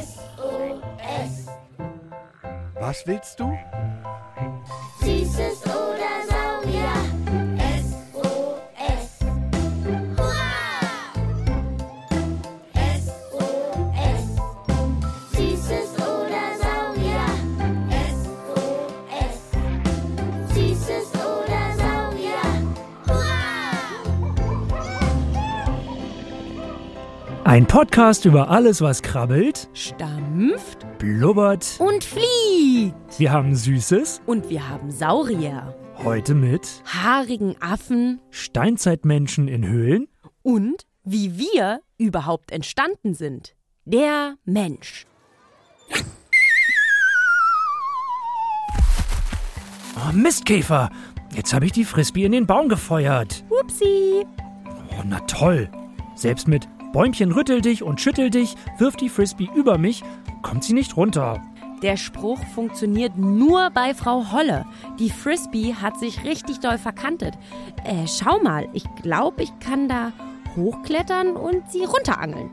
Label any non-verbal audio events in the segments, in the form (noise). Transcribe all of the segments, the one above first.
SOS. Was willst du? Ein Podcast über alles, was krabbelt, Stampft blubbert. und fliegt. Wir haben Süßes. Und wir haben Saurier, Heute mit haarigen Affen Steinzeitmenschen in Höhlen. und wie wir überhaupt entstanden sind. Der Mensch. Oh, Mistkäfer! Jetzt habe ich die Frisbee in den Baum gefeuert. Upsi. Oh, na toll. Selbst mit Bäumchen rüttel dich und schüttel dich, wirft die Frisbee über mich, kommt sie nicht runter. Der Spruch funktioniert nur bei Frau Holle. Die Frisbee hat sich richtig doll verkantet. Äh, schau mal, ich glaube, ich kann da hochklettern und sie runterangeln.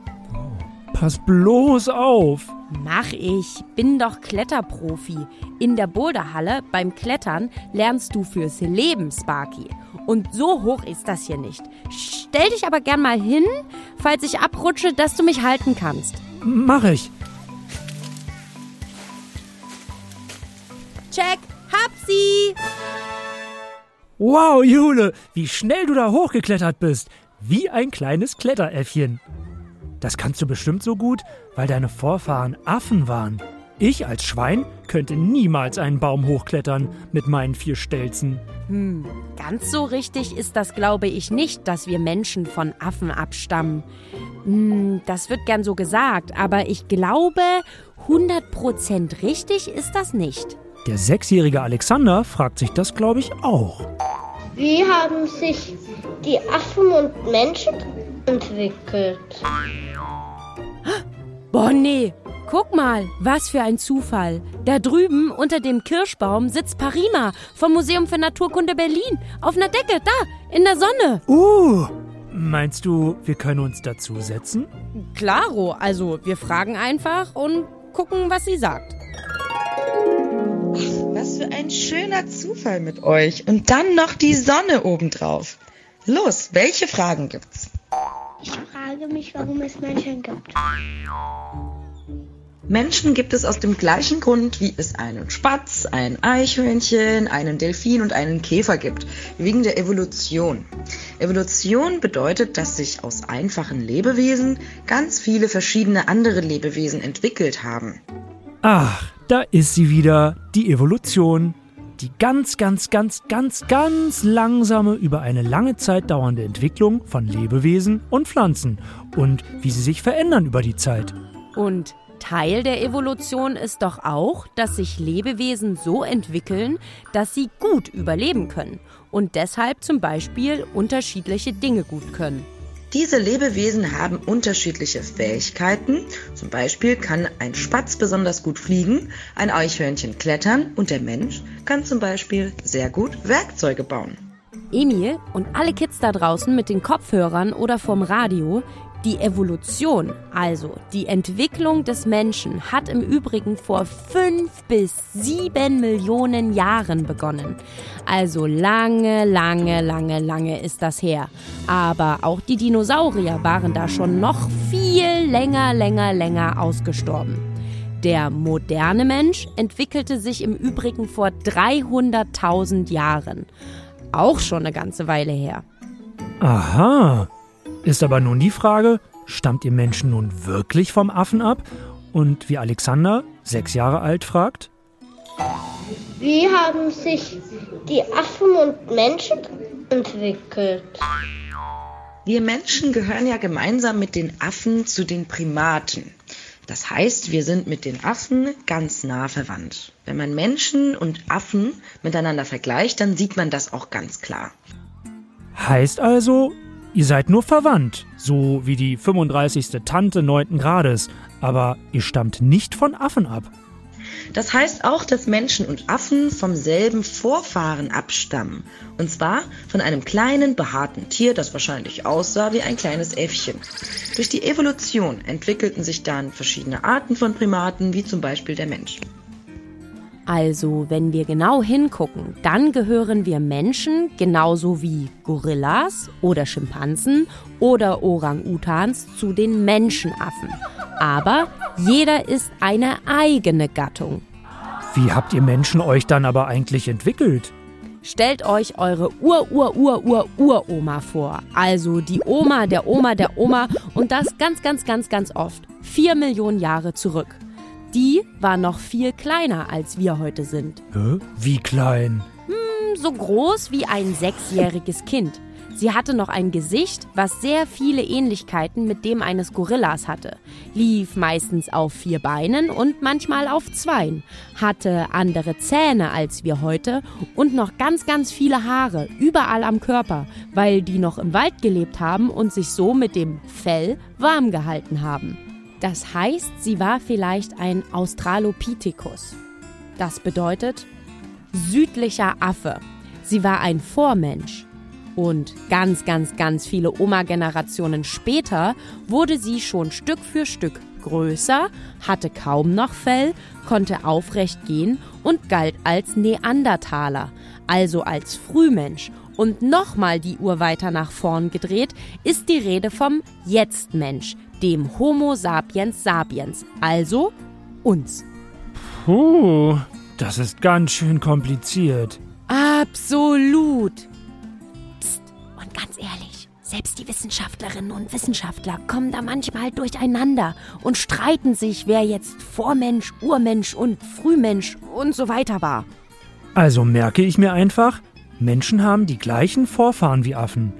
Pass bloß auf. Mach ich. Bin doch Kletterprofi. In der Boulderhalle beim Klettern lernst du fürs Leben, Sparky. Und so hoch ist das hier nicht. Stell dich aber gern mal hin, falls ich abrutsche, dass du mich halten kannst. Mach ich. Check, hab sie! Wow, Jule, wie schnell du da hochgeklettert bist. Wie ein kleines Kletteräffchen. Das kannst du bestimmt so gut, weil deine Vorfahren Affen waren. Ich als Schwein könnte niemals einen Baum hochklettern mit meinen vier Stelzen. Hm, ganz so richtig ist das, glaube ich, nicht, dass wir Menschen von Affen abstammen. Hm, das wird gern so gesagt, aber ich glaube, 100% richtig ist das nicht. Der sechsjährige Alexander fragt sich das, glaube ich, auch. Wie haben sich die Affen und Menschen entwickelt? Boah, nee. Guck mal, was für ein Zufall. Da drüben unter dem Kirschbaum sitzt Parima vom Museum für Naturkunde Berlin. Auf einer Decke, da, in der Sonne. Uh, meinst du, wir können uns dazusetzen? Klaro, also wir fragen einfach und gucken, was sie sagt. Was für ein schöner Zufall mit euch. Und dann noch die Sonne obendrauf. Los, welche Fragen gibt's? Ich frage mich, warum es Menschen gibt. Menschen gibt es aus dem gleichen Grund, wie es einen Spatz, ein Eichhörnchen, einen Delfin und einen Käfer gibt, wegen der Evolution. Evolution bedeutet, dass sich aus einfachen Lebewesen ganz viele verschiedene andere Lebewesen entwickelt haben. Ach, da ist sie wieder, die Evolution. Die ganz, ganz, ganz, ganz, ganz langsame, über eine lange Zeit dauernde Entwicklung von Lebewesen und Pflanzen und wie sie sich verändern über die Zeit. Und Teil der Evolution ist doch auch, dass sich Lebewesen so entwickeln, dass sie gut überleben können und deshalb zum Beispiel unterschiedliche Dinge gut können. Diese Lebewesen haben unterschiedliche Fähigkeiten. Zum Beispiel kann ein Spatz besonders gut fliegen, ein Eichhörnchen klettern und der Mensch kann zum Beispiel sehr gut Werkzeuge bauen. Emil und alle Kids da draußen mit den Kopfhörern oder vom Radio, die Evolution, also die Entwicklung des Menschen, hat im Übrigen vor fünf bis sieben Millionen Jahren begonnen. Also lange, lange, lange, lange ist das her. Aber auch die Dinosaurier waren da schon noch viel länger, länger, länger ausgestorben. Der moderne Mensch entwickelte sich im Übrigen vor 300.000 Jahren. Auch schon eine ganze Weile her. Aha. Ist aber nun die Frage, stammt ihr Menschen nun wirklich vom Affen ab? Und wie Alexander, sechs Jahre alt, fragt, Wie haben sich die Affen und Menschen entwickelt? Wir Menschen gehören ja gemeinsam mit den Affen zu den Primaten. Das heißt, wir sind mit den Affen ganz nah verwandt. Wenn man Menschen und Affen miteinander vergleicht, dann sieht man das auch ganz klar. heißt also, ihr seid nur verwandt, so wie die 35. Tante 9. Grades, aber ihr stammt nicht von Affen ab. Das heißt auch, dass Menschen und Affen vom selben Vorfahren abstammen. Und zwar von einem kleinen, behaarten Tier, das wahrscheinlich aussah wie ein kleines Äffchen. Durch die Evolution entwickelten sich dann verschiedene Arten von Primaten, wie zum Beispiel der Mensch. Also, wenn wir genau hingucken, dann gehören wir Menschen genauso wie Gorillas oder Schimpansen oder Orang-Utans zu den Menschenaffen. Aber jeder ist eine eigene Gattung. Wie habt ihr Menschen euch dann aber eigentlich entwickelt? Stellt euch eure Ur-Ur-Ur-Ur-Uroma vor. Also die Oma der Oma der Oma und das ganz, ganz, ganz, ganz oft. Vier Millionen Jahre zurück. Die war noch viel kleiner, als wir heute sind. Hä? Wie klein? So groß wie ein sechsjähriges Kind. Sie hatte noch ein Gesicht, was sehr viele Ähnlichkeiten mit dem eines Gorillas hatte. Lief meistens auf vier Beinen und manchmal auf zweien. Hatte andere Zähne als wir heute und noch ganz, ganz viele Haare überall am Körper, weil die noch im Wald gelebt haben und sich so mit dem Fell warm gehalten haben. Das heißt, sie war vielleicht ein Australopithecus. Das bedeutet südlicher Affe. Sie war ein Vormensch. Und ganz, ganz, ganz viele Oma-Generationen später wurde sie schon Stück für Stück größer, hatte kaum noch Fell, konnte aufrecht gehen und galt als Neandertaler, also als Frühmensch. Und nochmal die Uhr weiter nach vorn gedreht, ist die Rede vom Jetztmensch, dem Homo sapiens sapiens, also uns. Puh, das ist ganz schön kompliziert. Absolut. Psst, und ganz ehrlich, selbst die Wissenschaftlerinnen und Wissenschaftler kommen da manchmal durcheinander und streiten sich, wer jetzt Vormensch, Urmensch und Frühmensch und so weiter war. Also merke ich mir einfach, Menschen haben die gleichen Vorfahren wie Affen.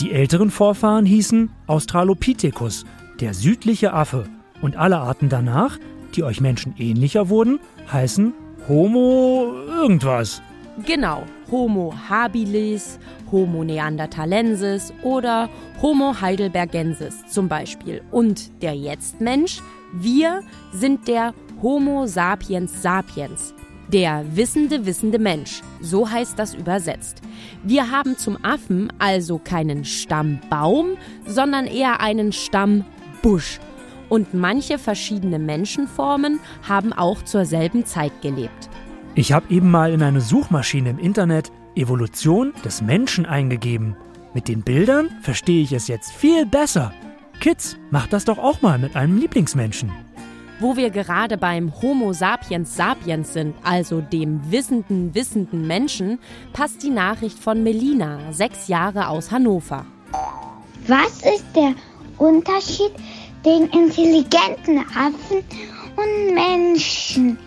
Die älteren Vorfahren hießen Australopithecus, der südliche Affe. Und alle Arten danach, die euch Menschen ähnlicher wurden, heißen Homo irgendwas. Genau, Homo habilis, Homo neanderthalensis oder Homo heidelbergensis zum Beispiel. Und der Jetztmensch, wir sind der Homo sapiens sapiens. Der wissende, wissende Mensch, so heißt das übersetzt. Wir haben zum Affen also keinen Stammbaum, sondern eher einen Stammbusch. Und manche verschiedene Menschenformen haben auch zur selben Zeit gelebt. Ich habe eben mal in eine Suchmaschine im Internet Evolution des Menschen eingegeben. Mit den Bildern verstehe ich es jetzt viel besser. Kids, macht das doch auch mal mit einem Lieblingsmenschen. Wo wir gerade beim Homo sapiens sapiens sind, also dem wissenden, wissenden Menschen, passt die Nachricht von Melina, sechs Jahre aus Hannover. Was ist der Unterschied den intelligenten Affen und Menschen?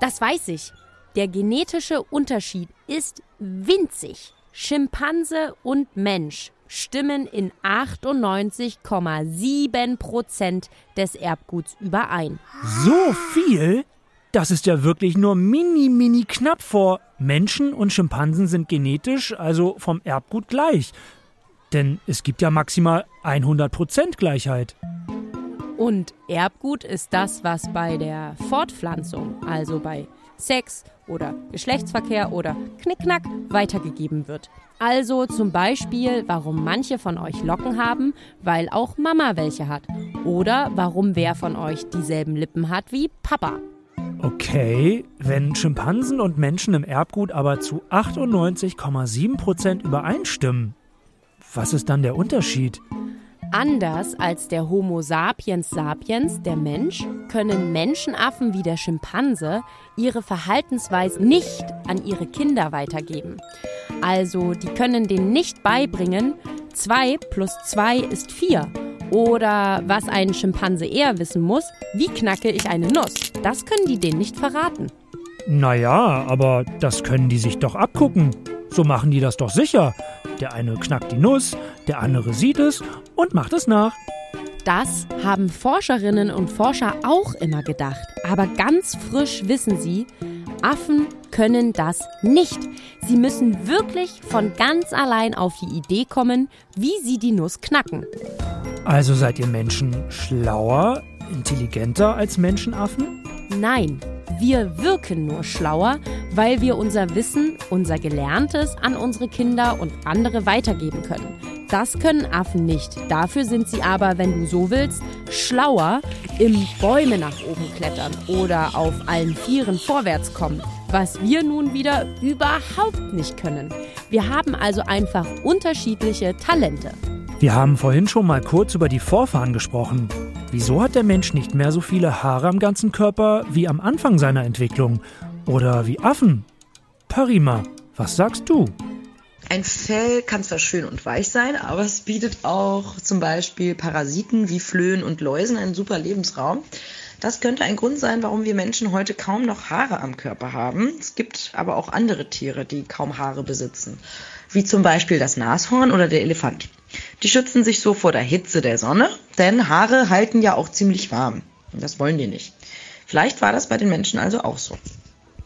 Das weiß ich. Der genetische Unterschied ist winzig. Schimpanse und Mensch stimmen in 98,7 Prozent des Erbguts überein. So viel? Das ist ja wirklich nur mini, mini knapp vor. Menschen und Schimpansen sind genetisch, also vom Erbgut gleich. Denn es gibt ja maximal 100% Gleichheit. Und Erbgut ist das, was bei der Fortpflanzung, also bei Sex oder Geschlechtsverkehr oder Knickknack weitergegeben wird. Also zum Beispiel, warum manche von euch Locken haben, weil auch Mama welche hat. Oder warum wer von euch dieselben Lippen hat wie Papa. Okay, wenn Schimpansen und Menschen im Erbgut aber zu 98,7% übereinstimmen, was ist dann der Unterschied? Anders als der Homo sapiens sapiens, der Mensch, können Menschenaffen wie der Schimpanse ihre Verhaltensweise nicht an ihre Kinder weitergeben. Also, die können denen nicht beibringen, 2 plus 2 ist 4. Oder was ein Schimpanse eher wissen muss, wie knacke ich eine Nuss? Das können die denen nicht verraten. Naja, aber das können die sich doch abgucken. So machen die das doch sicher. Der eine knackt die Nuss, der andere sieht es und macht es nach. Das haben Forscherinnen und Forscher auch immer gedacht. Aber ganz frisch wissen sie, Affen können das nicht. Sie müssen wirklich von ganz allein auf die Idee kommen, wie sie die Nuss knacken. Also seid ihr Menschen schlauer, intelligenter als Menschenaffen? Nein, wir wirken nur schlauer, weil wir unser Wissen, unser Gelerntes an unsere Kinder und andere weitergeben können. Das können Affen nicht. Dafür sind sie aber, wenn du so willst, schlauer im Bäume nach oben klettern oder auf allen Vieren vorwärts kommen, was wir nun wieder überhaupt nicht können. Wir haben also einfach unterschiedliche Talente. Wir haben vorhin schon mal kurz über die Vorfahren gesprochen. Wieso hat der Mensch nicht mehr so viele Haare am ganzen Körper wie am Anfang seiner Entwicklung? Oder wie Affen? Parima, was sagst du? Ein Fell kann zwar schön und weich sein, aber es bietet auch zum Beispiel Parasiten wie Flöhen und Läusen einen super Lebensraum. Das könnte ein Grund sein, warum wir Menschen heute kaum noch Haare am Körper haben. Es gibt aber auch andere Tiere, die kaum Haare besitzen, wie zum Beispiel das Nashorn oder der Elefant. Die schützen sich so vor der Hitze der Sonne, denn Haare halten ja auch ziemlich warm. Und das wollen die nicht. Vielleicht war das bei den Menschen also auch so.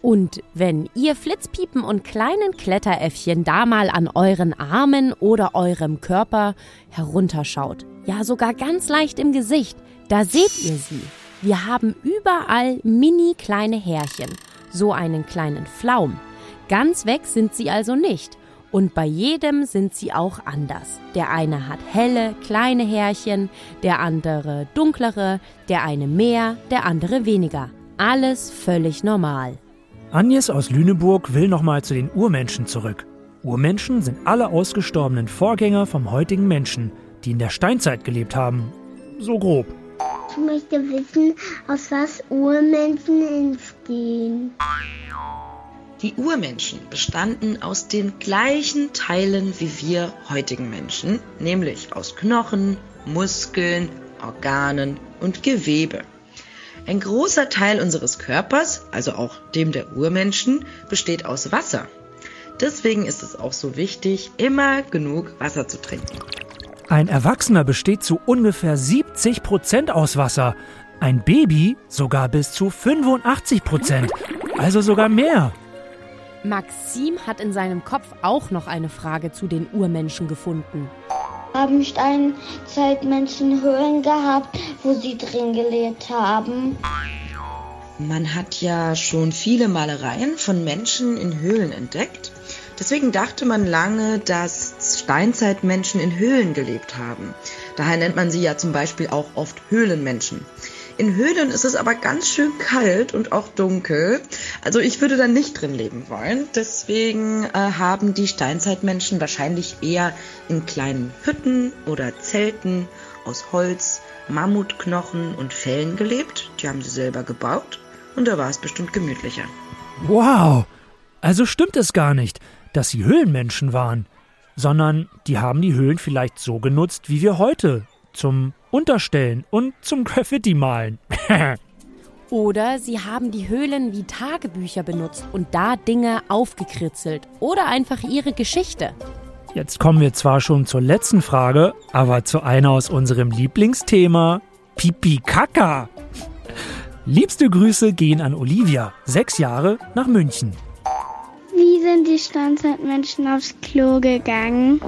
Und wenn ihr Flitzpiepen und kleinen Kletteräffchen da mal an euren Armen oder eurem Körper herunterschaut, ja sogar ganz leicht im Gesicht, da seht ihr sie. Wir haben überall mini kleine Härchen, so einen kleinen Flaum. Ganz weg sind sie also nicht. Und bei jedem sind sie auch anders. Der eine hat helle, kleine Härchen, der andere dunklere, der eine mehr, der andere weniger. Alles völlig normal. Agnes aus Lüneburg will nochmal zu den Urmenschen zurück. Urmenschen sind alle ausgestorbenen Vorgänger vom heutigen Menschen, die in der Steinzeit gelebt haben. So grob. Ich möchte wissen, aus was Urmenschen entstehen. Die Urmenschen bestanden aus den gleichen Teilen wie wir heutigen Menschen, nämlich aus Knochen, Muskeln, Organen und Gewebe. Ein großer Teil unseres Körpers, also auch dem der Urmenschen, besteht aus Wasser. Deswegen ist es auch so wichtig, immer genug Wasser zu trinken. Ein Erwachsener besteht zu ungefähr 70 Prozent aus Wasser. Ein Baby sogar bis zu 85 Prozent. Also sogar mehr. Maxim hat in seinem Kopf auch noch eine Frage zu den Urmenschen gefunden. Haben Steinzeitmenschen Höhlen gehabt, wo sie drin gelebt haben? Man hat ja schon viele Malereien von Menschen in Höhlen entdeckt. Deswegen dachte man lange, dass Steinzeitmenschen in Höhlen gelebt haben. Daher nennt man sie ja zum Beispiel auch oft Höhlenmenschen. In Höhlen ist es aber ganz schön kalt und auch dunkel. Also ich würde da nicht drin leben wollen. Deswegen äh, haben die Steinzeitmenschen wahrscheinlich eher in kleinen Hütten oder Zelten aus Holz, Mammutknochen und Fellen gelebt. Die haben sie selber gebaut und da war es bestimmt gemütlicher. Wow! Also stimmt es gar nicht, dass sie Höhlenmenschen waren, sondern die haben die Höhlen vielleicht so genutzt wie wir heute. Zum Unterstellen und zum Graffiti malen. (laughs) Oder sie haben die Höhlen wie Tagebücher benutzt und da Dinge aufgekritzelt. Oder einfach ihre Geschichte. Jetzt kommen wir zwar schon zur letzten Frage, aber zu einer aus unserem Lieblingsthema: Pipi Kaka. Liebste Grüße gehen an Olivia, sechs Jahre, nach München. Wie sind die Steinzeitmenschen aufs Klo gegangen?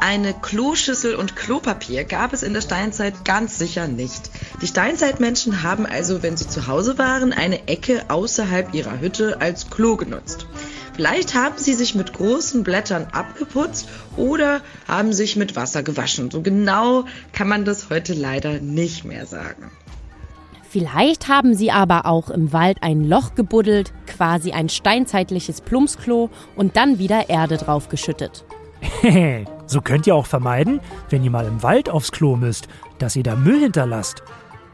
Eine Kloschüssel und Klopapier gab es in der Steinzeit ganz sicher nicht. Die Steinzeitmenschen haben also, wenn sie zu Hause waren, eine Ecke außerhalb ihrer Hütte als Klo genutzt. Vielleicht haben sie sich mit großen Blättern abgeputzt oder haben sich mit Wasser gewaschen. So genau kann man das heute leider nicht mehr sagen. Vielleicht haben sie aber auch im Wald ein Loch gebuddelt, quasi ein steinzeitliches Plumpsklo und dann wieder Erde draufgeschüttet. (laughs) so könnt ihr auch vermeiden, wenn ihr mal im Wald aufs Klo müsst, dass ihr da Müll hinterlasst.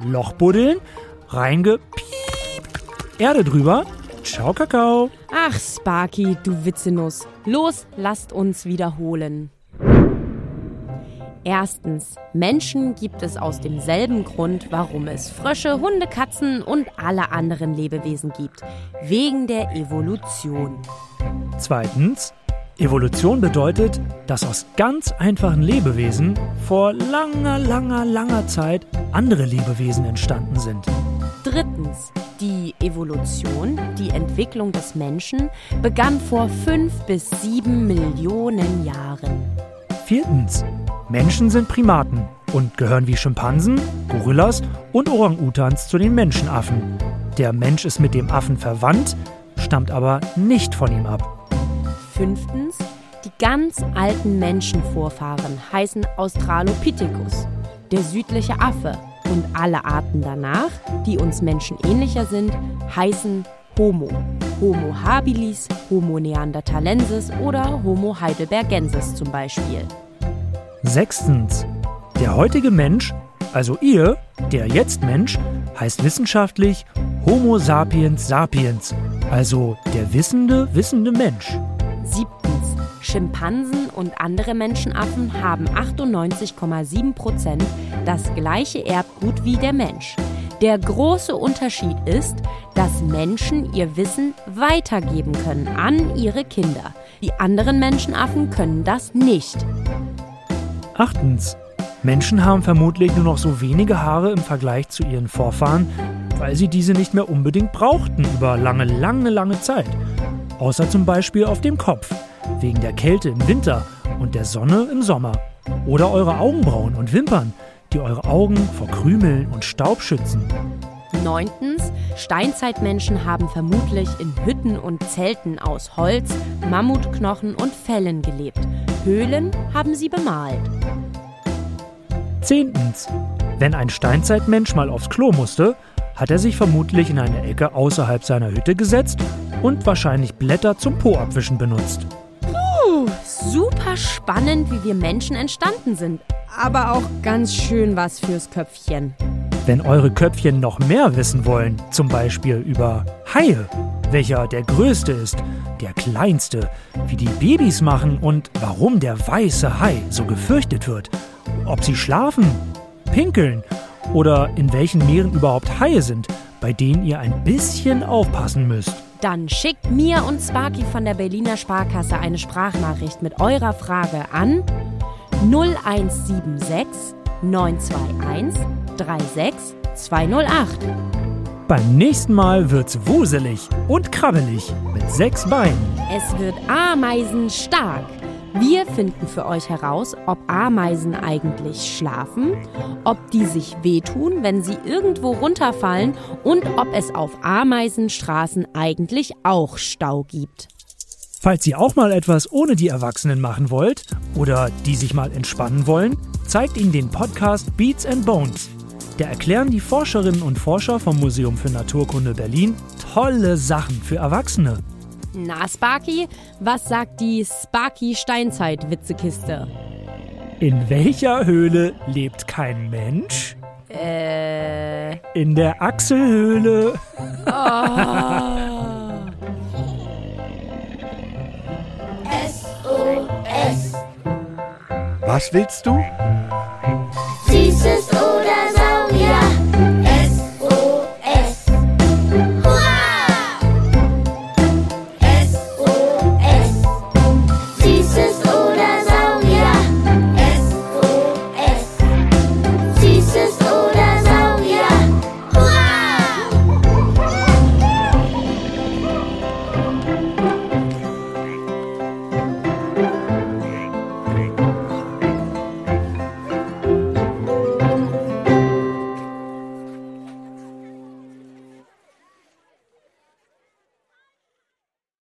Loch buddeln, reinge... Erde drüber. Ciao, Kakao. Ach, Sparky, du Witzenuss. Los, lasst uns wiederholen. Erstens, Menschen gibt es aus demselben Grund, warum es Frösche, Hunde, Katzen und alle anderen Lebewesen gibt. Wegen der Evolution. Zweitens, Evolution bedeutet, dass aus ganz einfachen Lebewesen vor langer, langer, langer Zeit andere Lebewesen entstanden sind. Drittens, die Evolution, die Entwicklung des Menschen, begann vor fünf bis sieben Millionen Jahren. Viertens, Menschen sind Primaten und gehören wie Schimpansen, Gorillas und Orang-Utans zu den Menschenaffen. Der Mensch ist mit dem Affen verwandt, stammt aber nicht von ihm ab. Fünftens, die ganz alten Menschenvorfahren heißen Australopithecus, der südliche Affe. Und alle Arten danach, die uns Menschen ähnlicher sind, heißen Homo. Homo habilis, Homo neanderthalensis oder Homo heidelbergensis zum Beispiel. Sechstens. Der heutige Mensch, also ihr, der Jetzt-Mensch, heißt wissenschaftlich Homo sapiens sapiens, also der wissende, wissende Mensch. Siebtens. Schimpansen und andere Menschenaffen haben 98,7 Prozent das gleiche Erbgut wie der Mensch. Der große Unterschied ist, dass Menschen ihr Wissen weitergeben können an ihre Kinder. Die anderen Menschenaffen können das nicht. Achtens. Menschen haben vermutlich nur noch so wenige Haare im Vergleich zu ihren Vorfahren, weil sie diese nicht mehr unbedingt brauchten über lange, lange, lange Zeit. Außer zum Beispiel auf dem Kopf, wegen der Kälte im Winter und der Sonne im Sommer. Oder eure Augenbrauen und Wimpern, die eure Augen vor Krümeln und Staub schützen. Neuntens, Steinzeitmenschen haben vermutlich in Hütten und Zelten aus Holz, Mammutknochen und Fellen gelebt. Höhlen haben sie bemalt. Zehntens. Wenn ein Steinzeitmensch mal aufs Klo musste, hat er sich vermutlich in eine Ecke außerhalb seiner Hütte gesetzt und wahrscheinlich Blätter zum Po-Abwischen benutzt. Puh, super spannend, wie wir Menschen entstanden sind. Aber auch ganz schön was fürs Köpfchen. Wenn eure Köpfchen noch mehr wissen wollen, zum Beispiel über Haie, welcher der größte ist, der kleinste, wie die Babys machen und warum der weiße Hai so gefürchtet wird, ob sie schlafen, pinkeln oder in welchen Meeren überhaupt Haie sind, bei denen ihr ein bisschen aufpassen müsst. Dann schickt mir und Sparky von der Berliner Sparkasse eine Sprachnachricht mit eurer Frage an 0176 921 36208. Beim nächsten Mal wird's wuselig und krabbelig mit sechs Beinen. Es wird ameisenstark. Wir finden für euch heraus, ob Ameisen eigentlich schlafen, ob die sich wehtun, wenn sie irgendwo runterfallen und ob es auf Ameisenstraßen eigentlich auch Stau gibt. Falls ihr auch mal etwas ohne die Erwachsenen machen wollt oder die sich mal entspannen wollen, zeigt ihnen den Podcast Beats and Bones. Da erklären die Forscherinnen und Forscher vom Museum für Naturkunde Berlin tolle Sachen für Erwachsene. Na, Sparky, was sagt die Sparky-Steinzeit-Witzekiste? In welcher Höhle lebt kein Mensch? Äh. In der Achselhöhle. SOS. Was willst du? Süßes Ohr.